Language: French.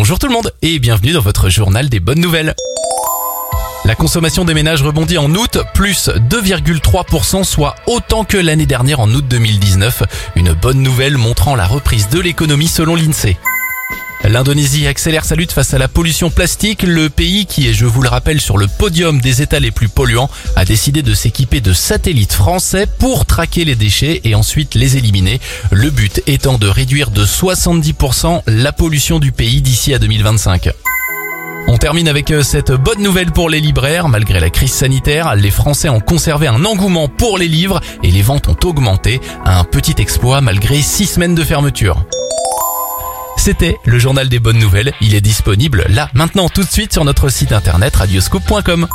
Bonjour tout le monde et bienvenue dans votre journal des bonnes nouvelles. La consommation des ménages rebondit en août, plus 2,3%, soit autant que l'année dernière en août 2019. Une bonne nouvelle montrant la reprise de l'économie selon l'INSEE. L'Indonésie accélère sa lutte face à la pollution plastique. Le pays qui est, je vous le rappelle, sur le podium des États les plus polluants, a décidé de s'équiper de satellites français pour traquer les déchets et ensuite les éliminer. Le but étant de réduire de 70% la pollution du pays d'ici à 2025. On termine avec euh, cette bonne nouvelle pour les libraires. Malgré la crise sanitaire, les Français ont conservé un engouement pour les livres et les ventes ont augmenté. Un petit exploit malgré six semaines de fermeture. C'était le journal des bonnes nouvelles. Il est disponible là, maintenant, tout de suite sur notre site internet radioscope.com.